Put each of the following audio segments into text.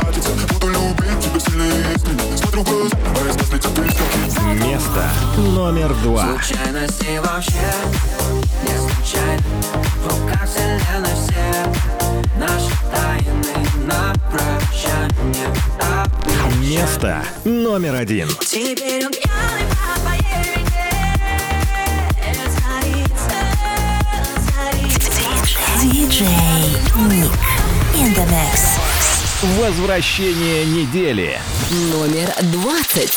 тратиться Буду любить тебя сильнее, если Смотрю в глаза, мои мысли тебе Место номер два. Случайности вообще не случайно В руках вселенной все Наши тайны на прощание. Место номер один. Теперь он пьяный по твоей DJ Nick in the mix. Возвращение недели. Номер двадцать.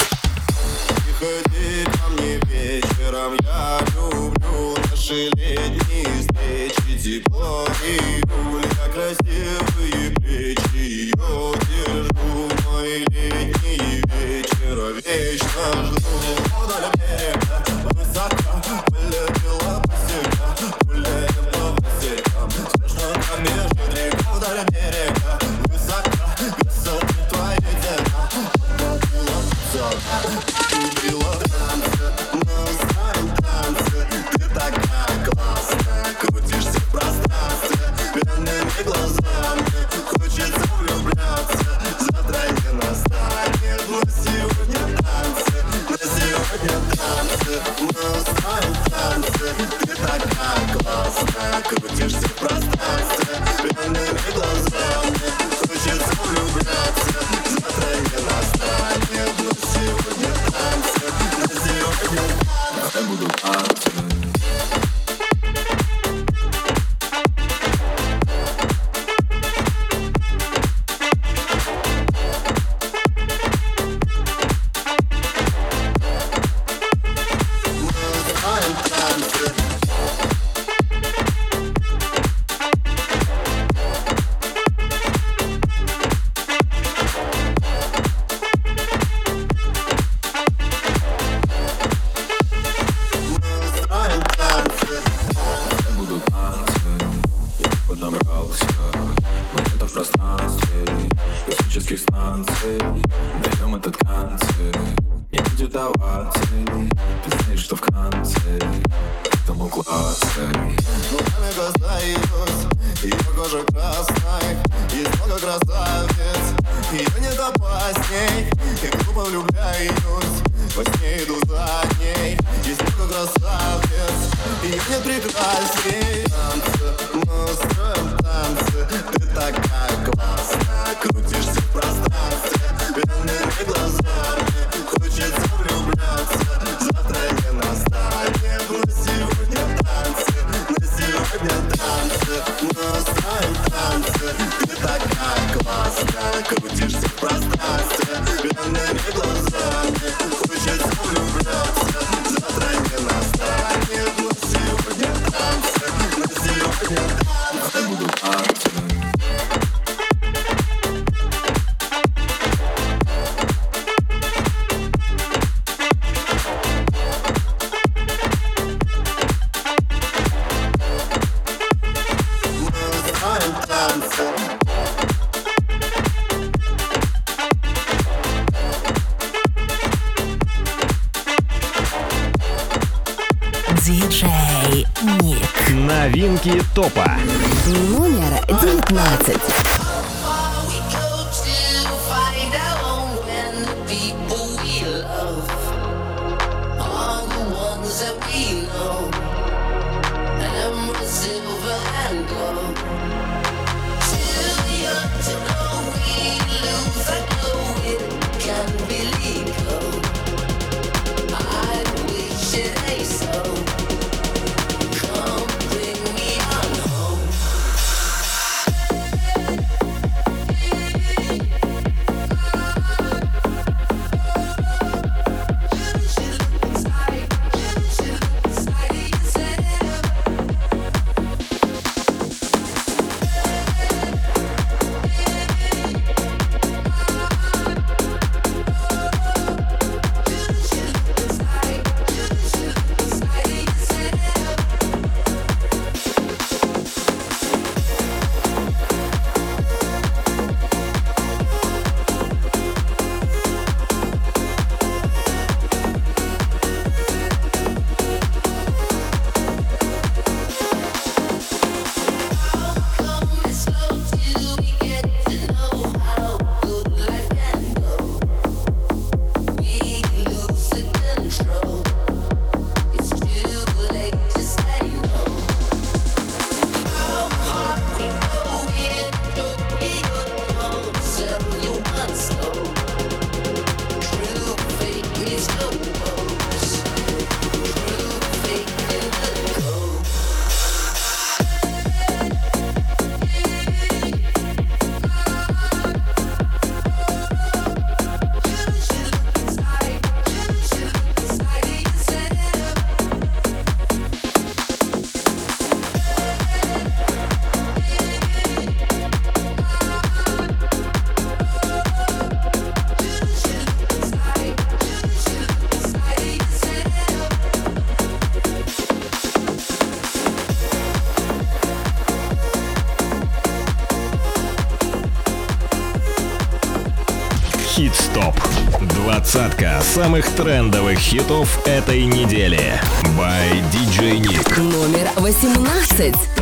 Приходи ко мне вечером, я люблю наши летние встречи, тепло июля, красивые плечи, ее держу мои летние вечера, вечно жду. самых трендовых хитов этой недели. By DJ Nick. Номер 18.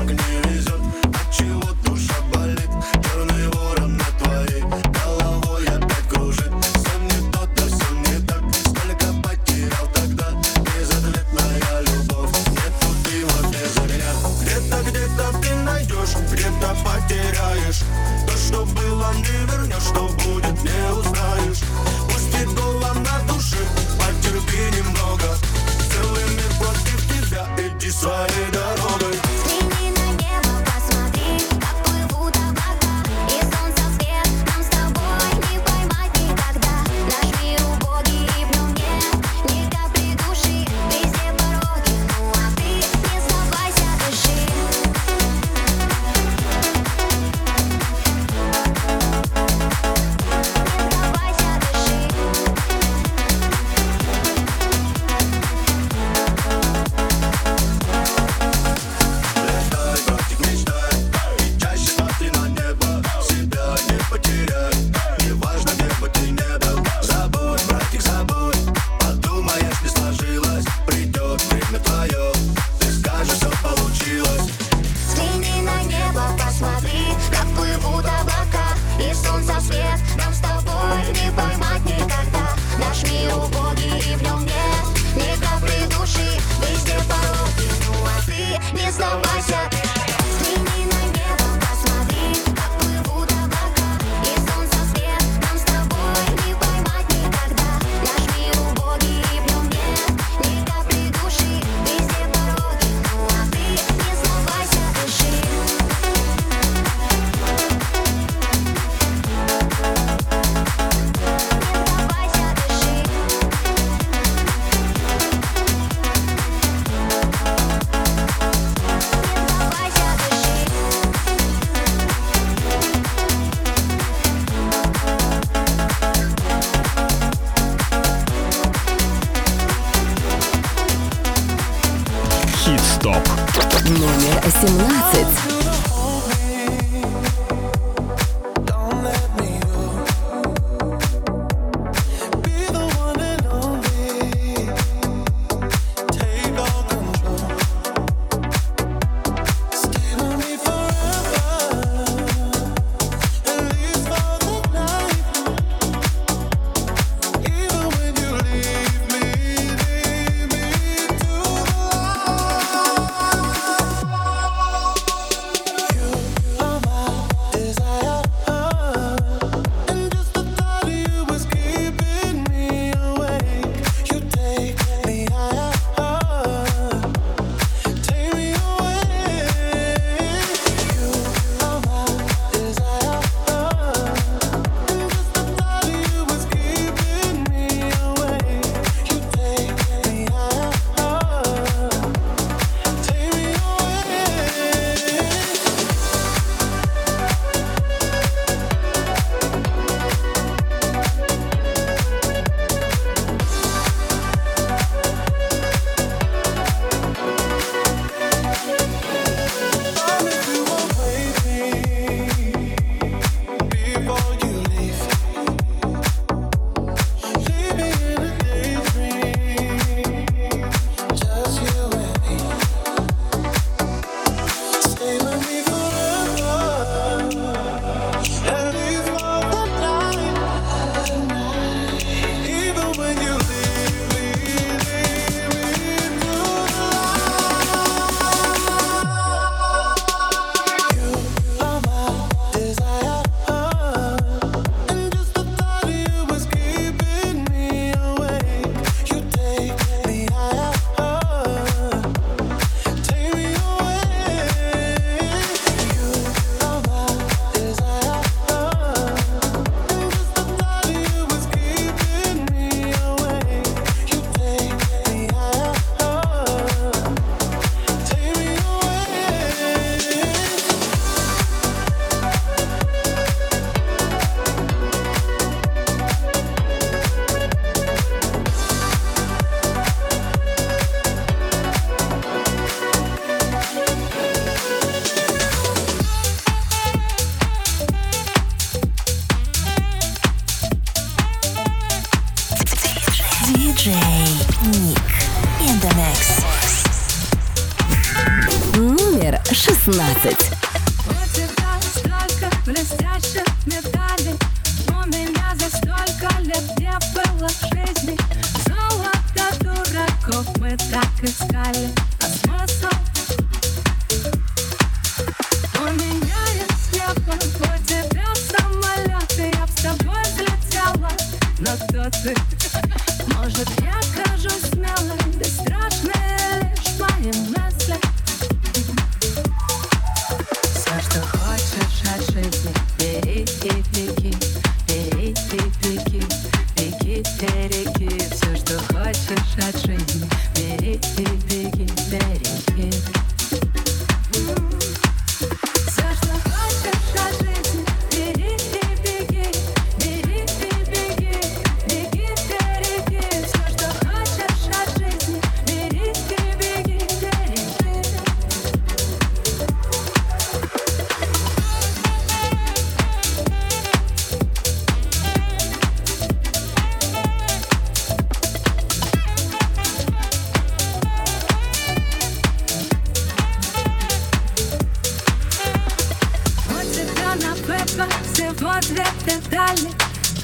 Ответы дали,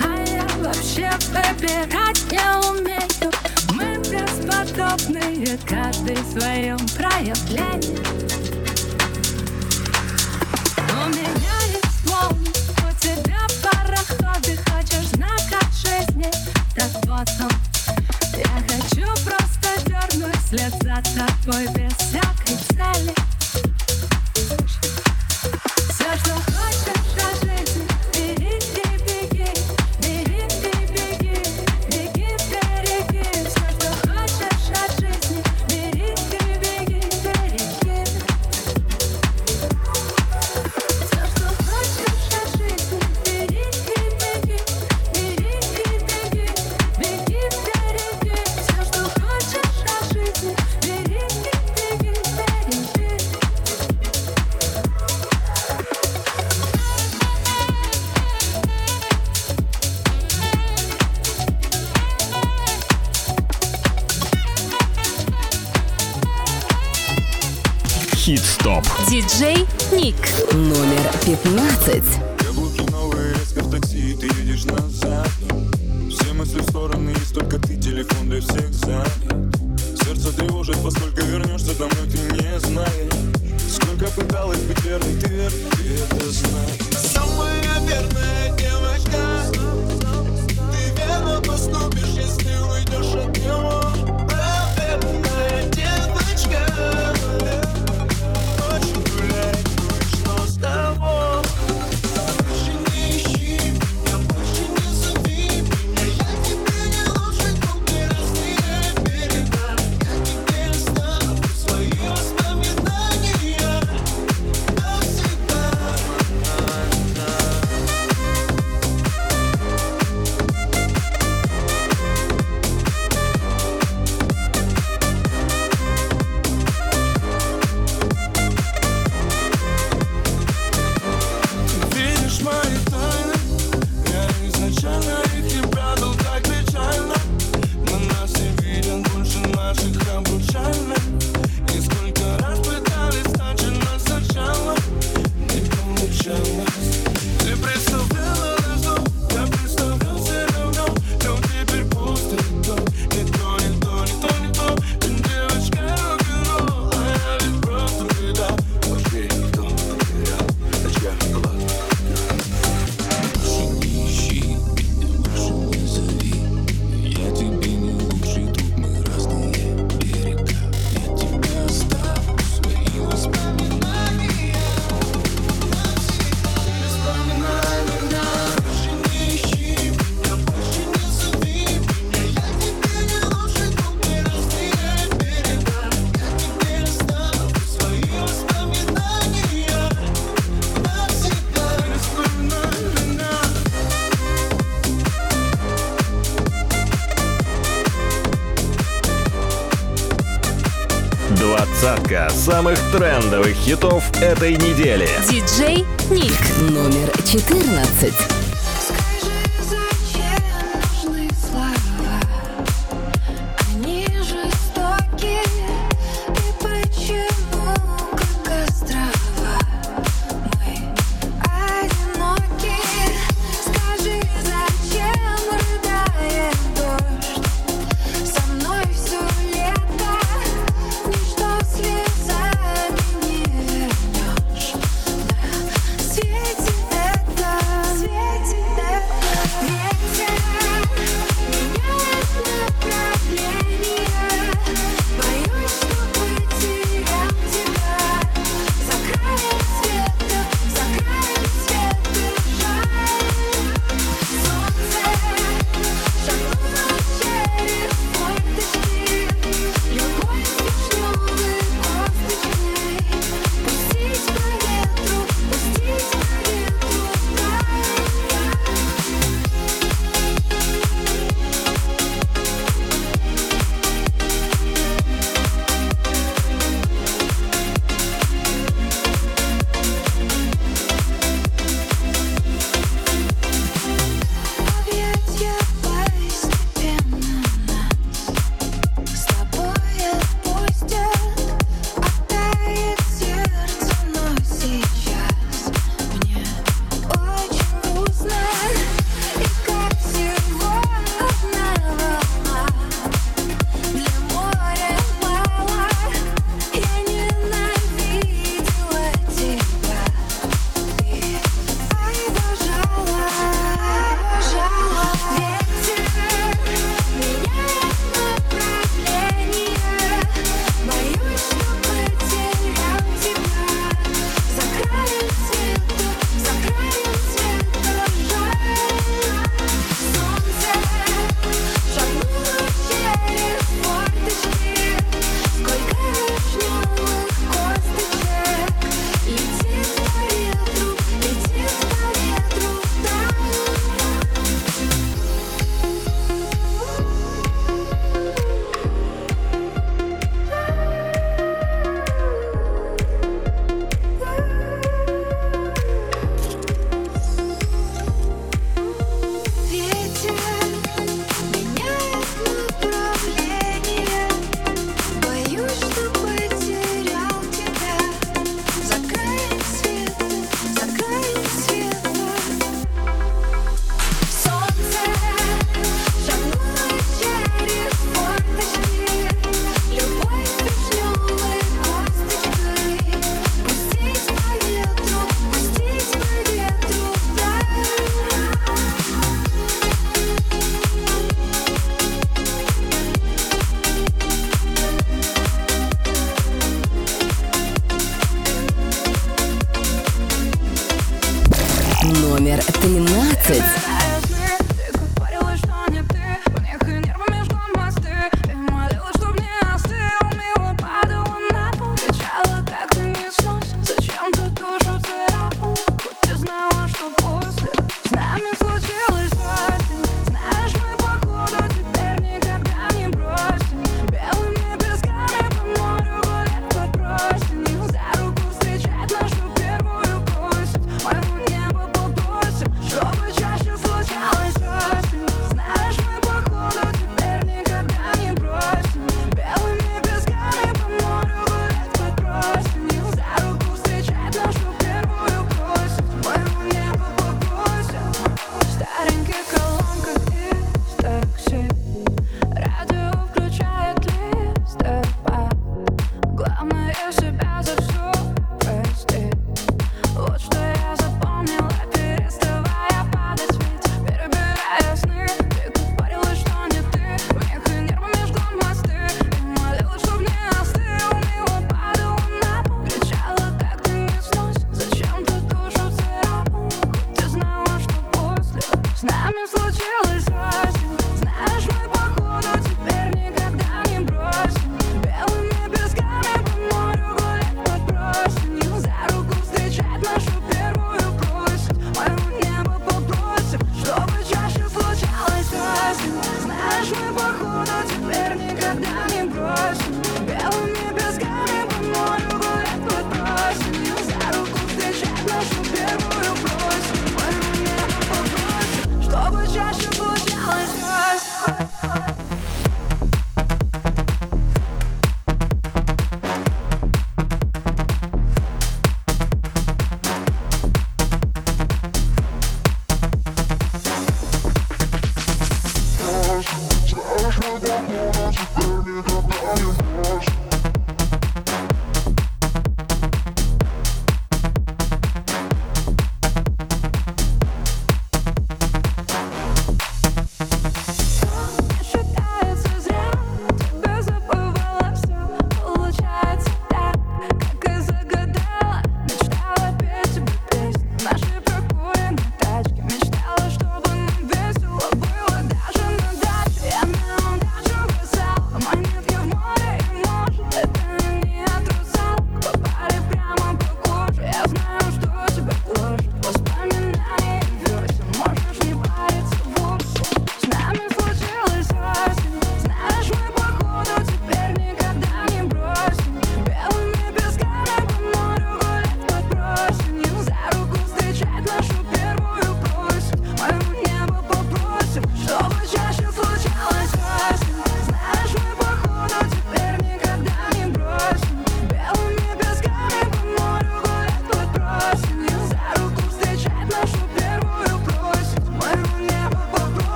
А я вообще выбирать не умею. Мы бесподобные, каждый в своем проявлении. У меня есть волны, у тебя пароходы Хочешь знак от жизни, так вот он Я хочу просто вернуть след за тобой без всякой цели. диджей Ник. Номер 15. Подборка самых трендовых хитов этой недели. Диджей Ник. Номер 14.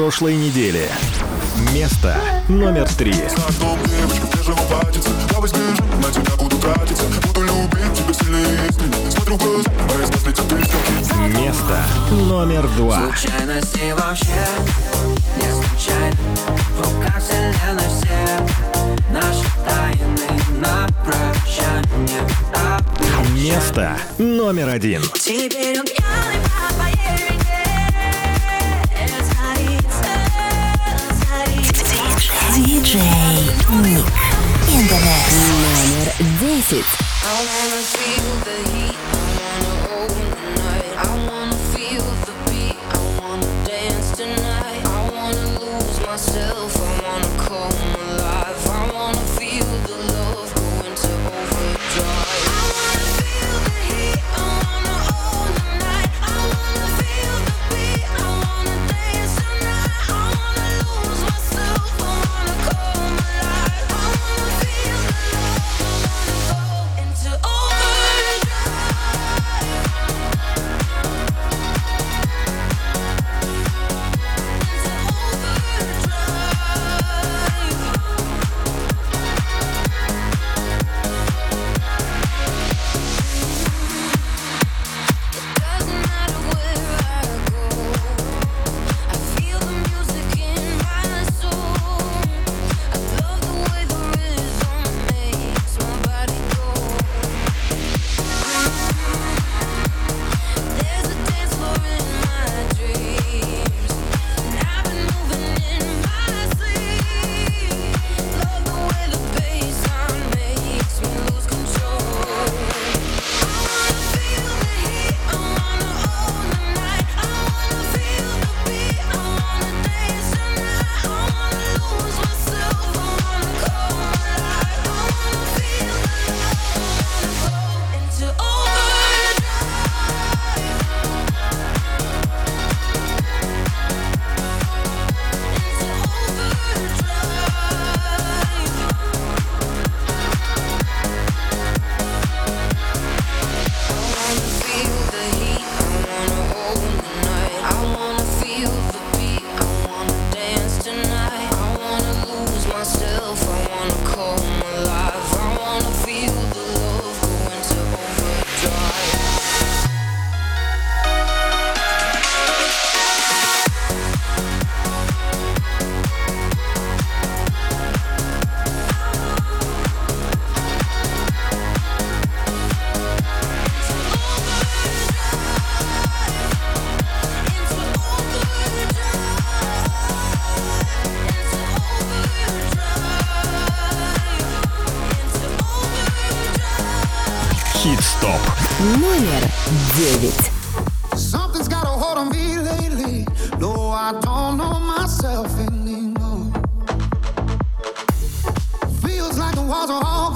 прошлой недели. Место номер три. Место номер два. Случайности вообще не случайно. В руках вселенной все наши тайны на прощание. Место номер один. Теперь он пьяный DJ Nick in the mix. Номер 10.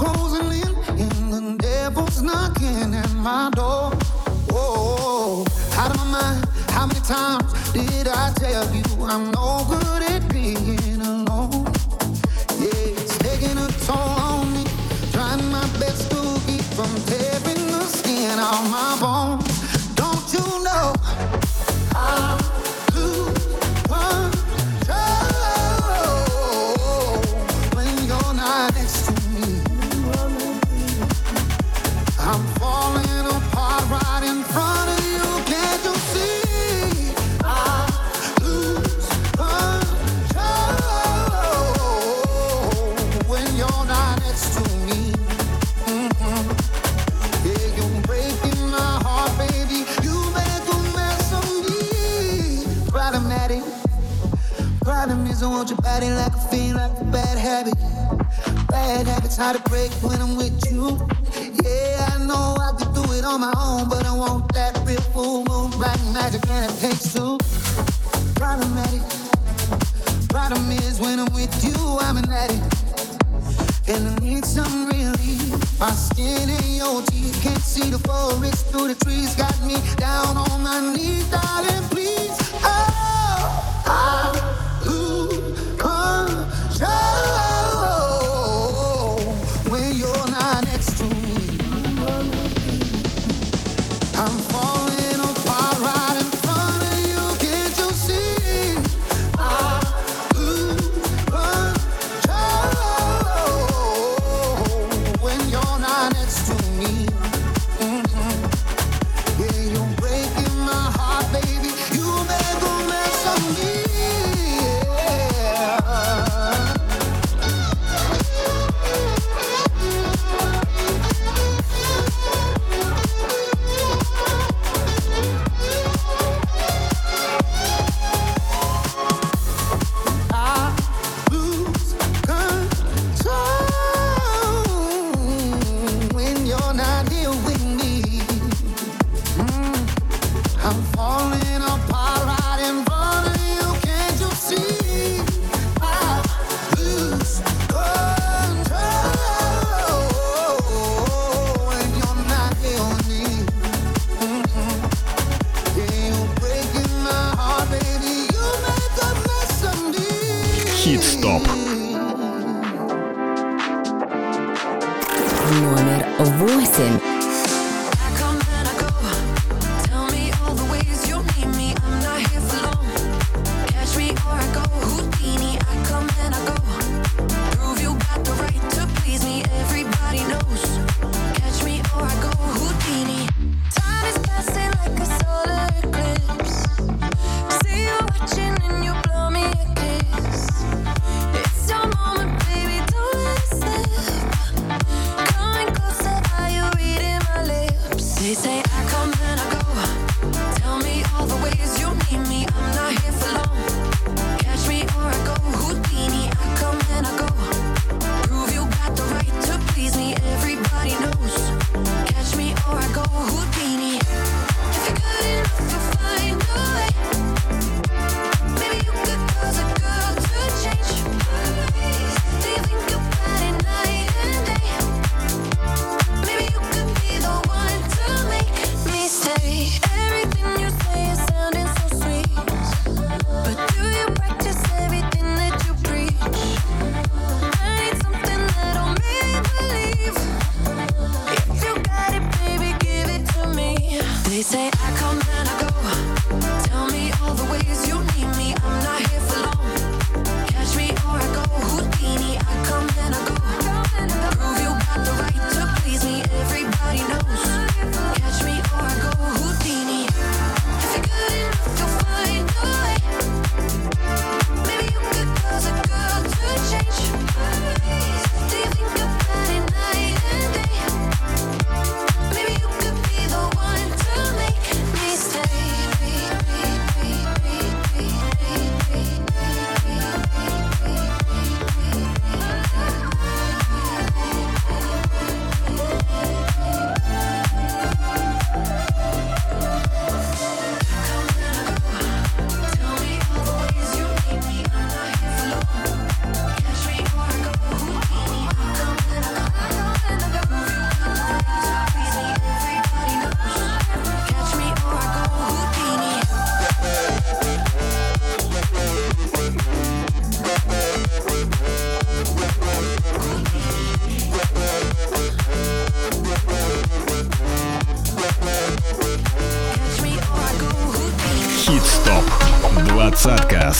closing in, and the devil's knocking at my door. Whoa, out of my mind. How many times did I tell you I'm no good at being alone? Yeah, it's taking a toll on me. Trying my best to keep from tearing the skin off my bones. That's how to break when I'm with you. Yeah, I know I can do it on my own, but I want that real full moon, black magic, and it takes two. Problematic. Problem is when I'm with you, I'm an addict. And I need some relief. My skin and your teeth can't see the forest through the trees. Got me down on my knees, darling, please. Oh, I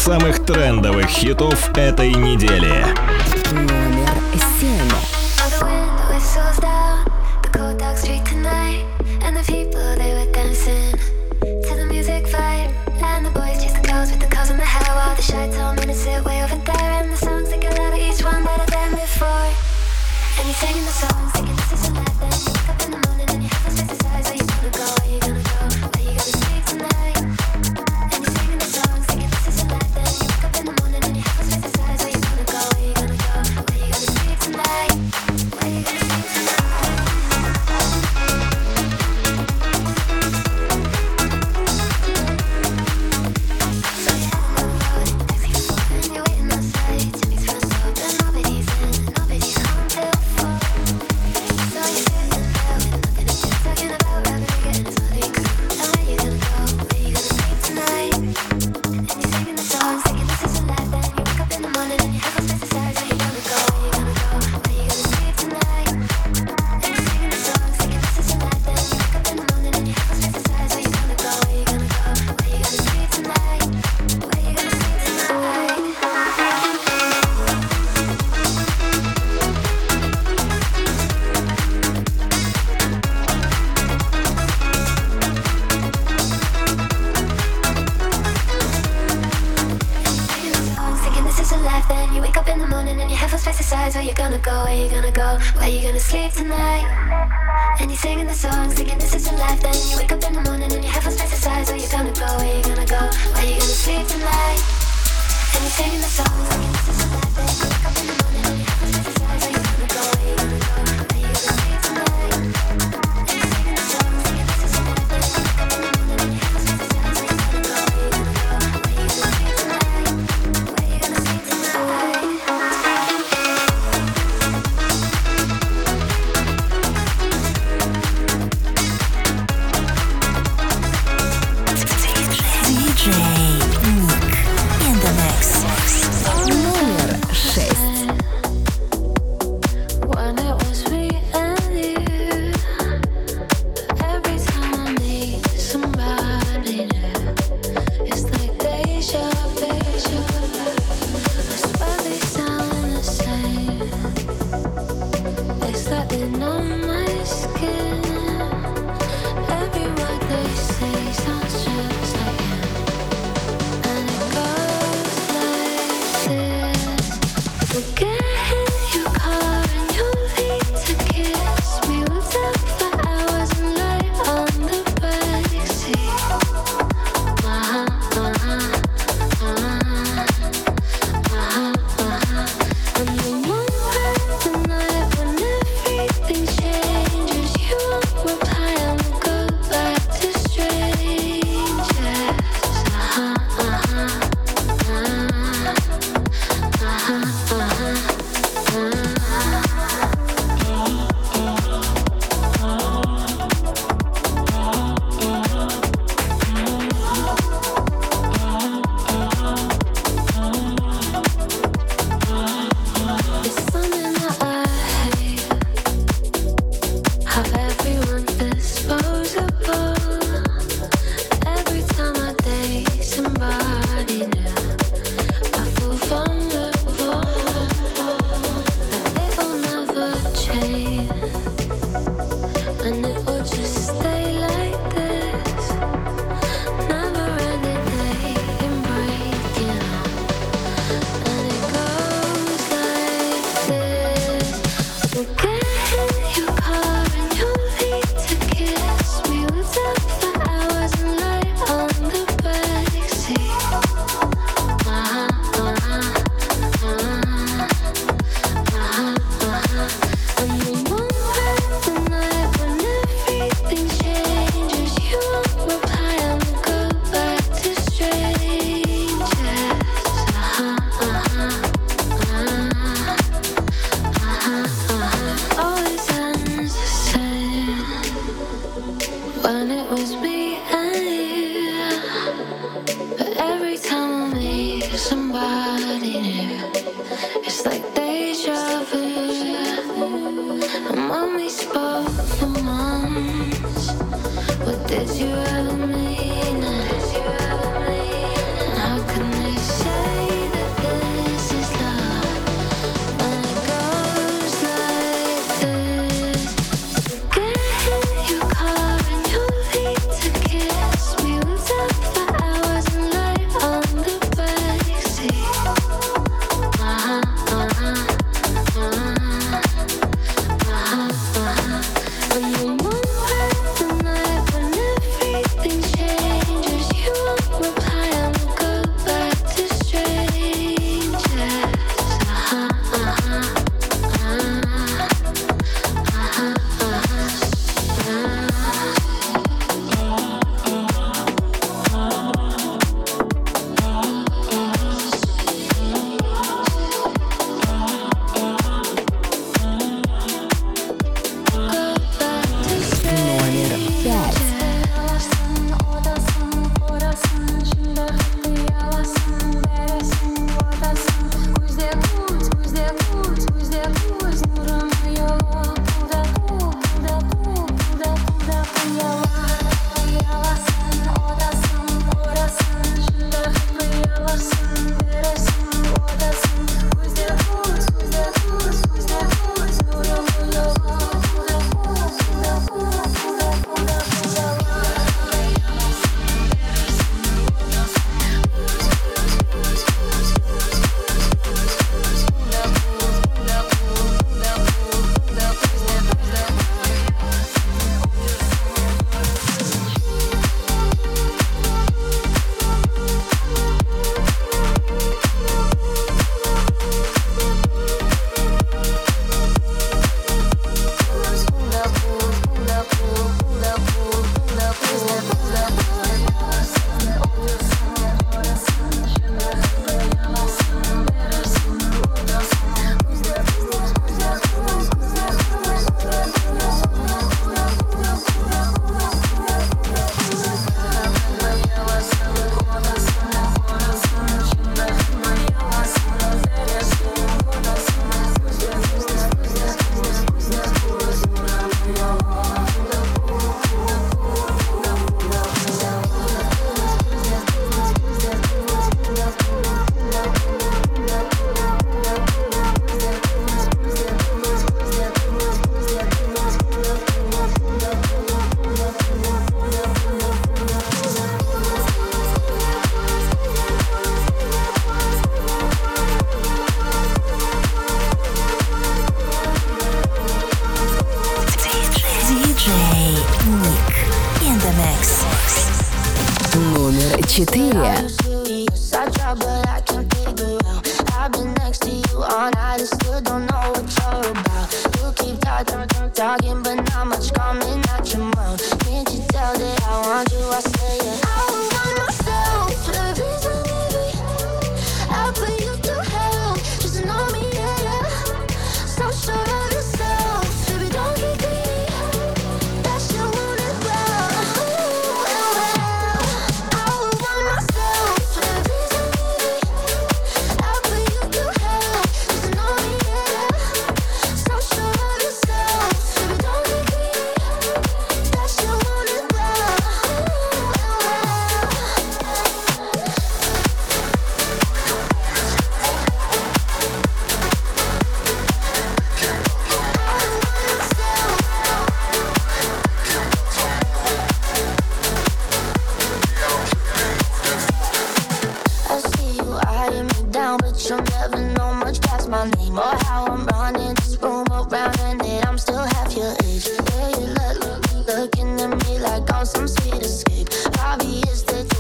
самых трендовых хитов этой недели.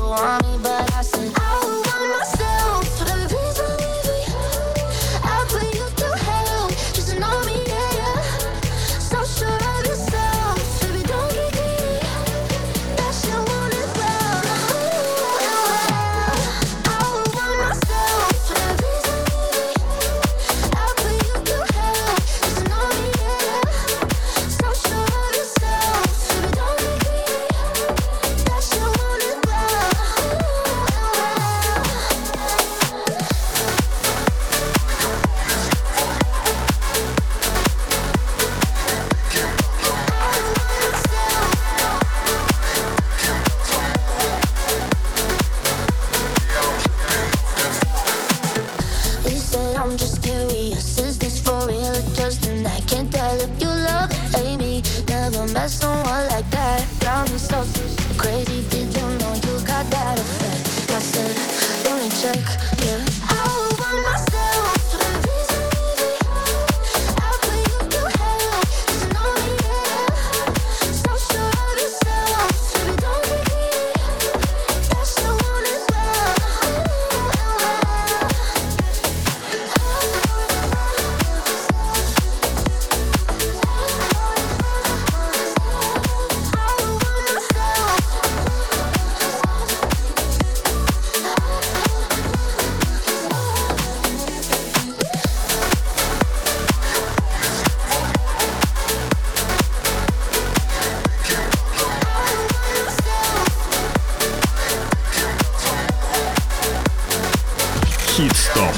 want me, but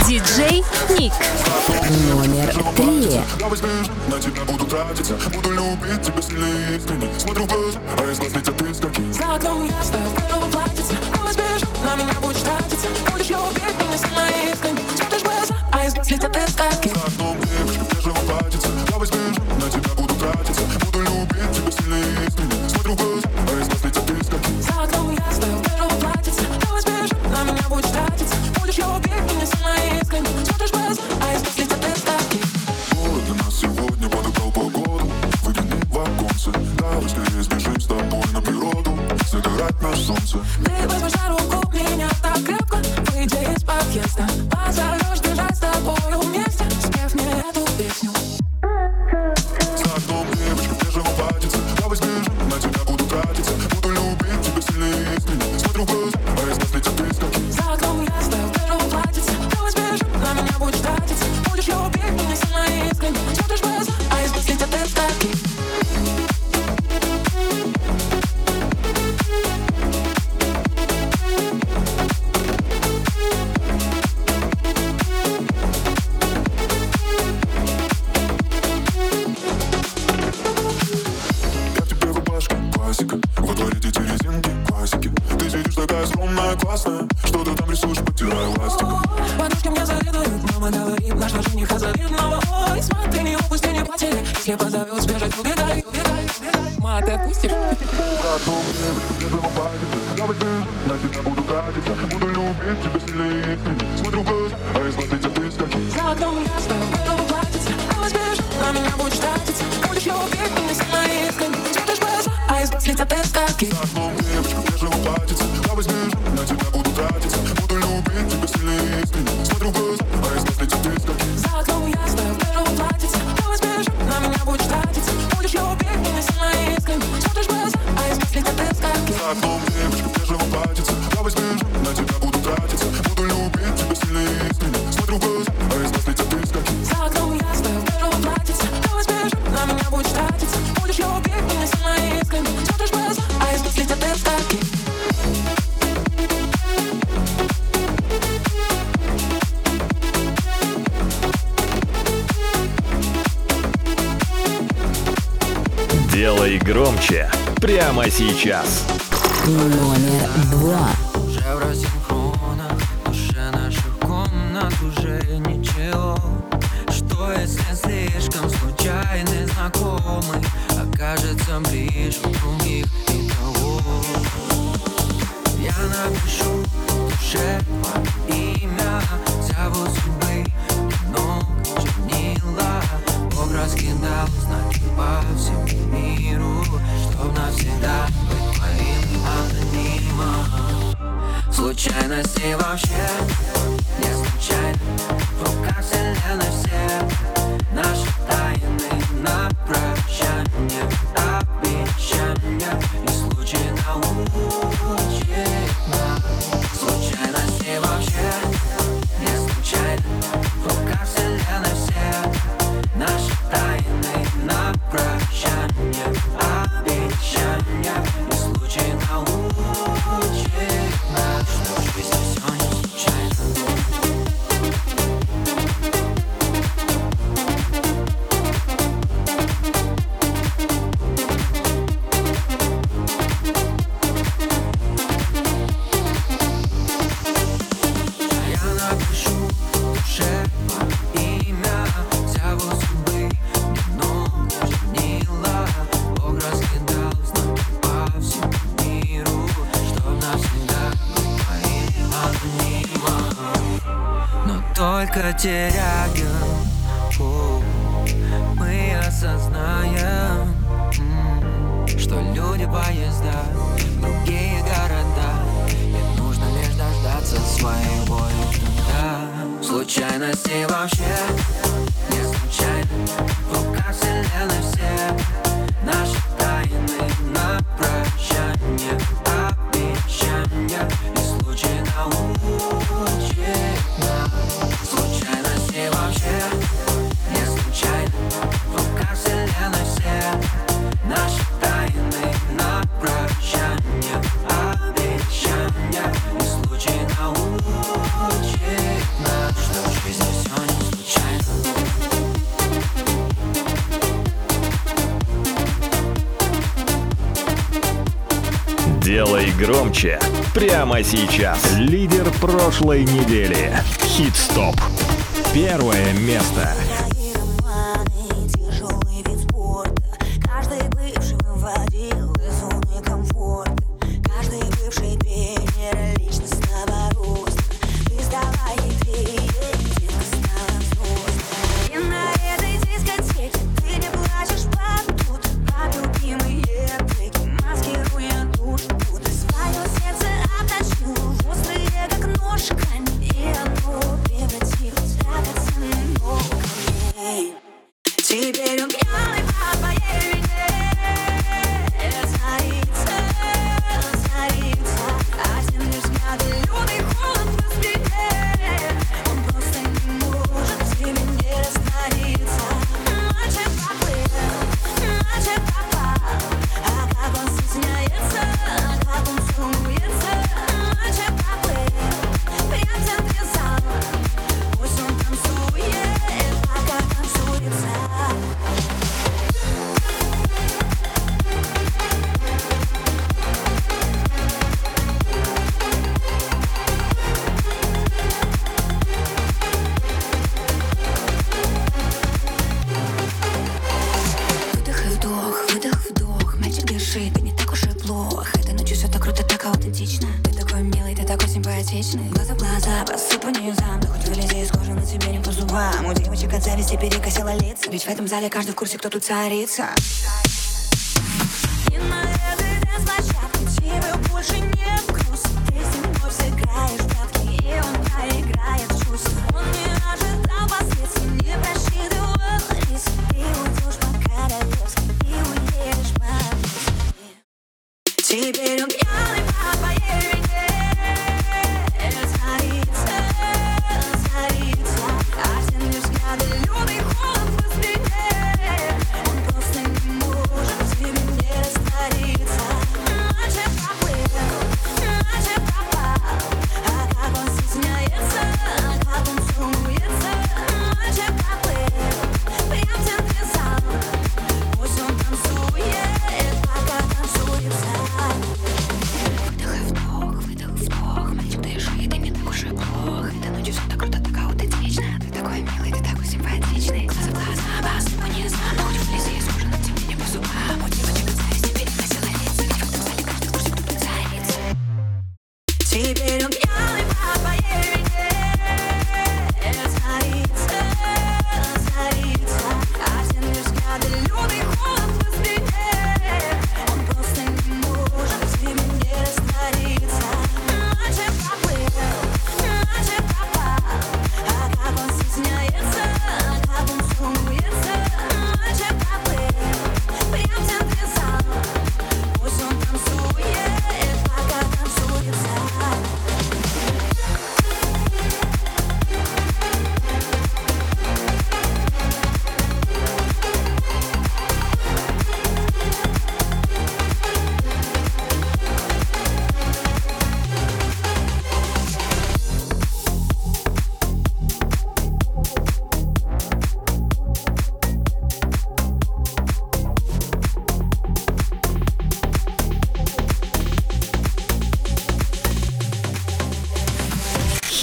Диджей Ник. Номер три. На тебя буду тратиться, буду любить тебя сильно искренне. Смотрю в глаза, а из глаз летят искорки. За окном ясно, голова платится, голос бежит, на меня будешь тратиться. Будешь любить меня сильно искренне. Смотришь в глаза, а из глаз летят искорки. За окном девушка, где же платится, я возьму, на тебя буду тратиться, буду любить тебя сильно искренне. Смотрю в глаза, que. сейчас. Номер два. 街 прямо сейчас. Лидер прошлой недели. Хит-стоп. Первое место. Αυτό του αριθμού.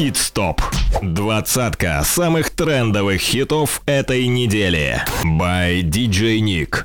Хит-стоп. Двадцатка самых трендовых хитов этой недели. By DJ Nick.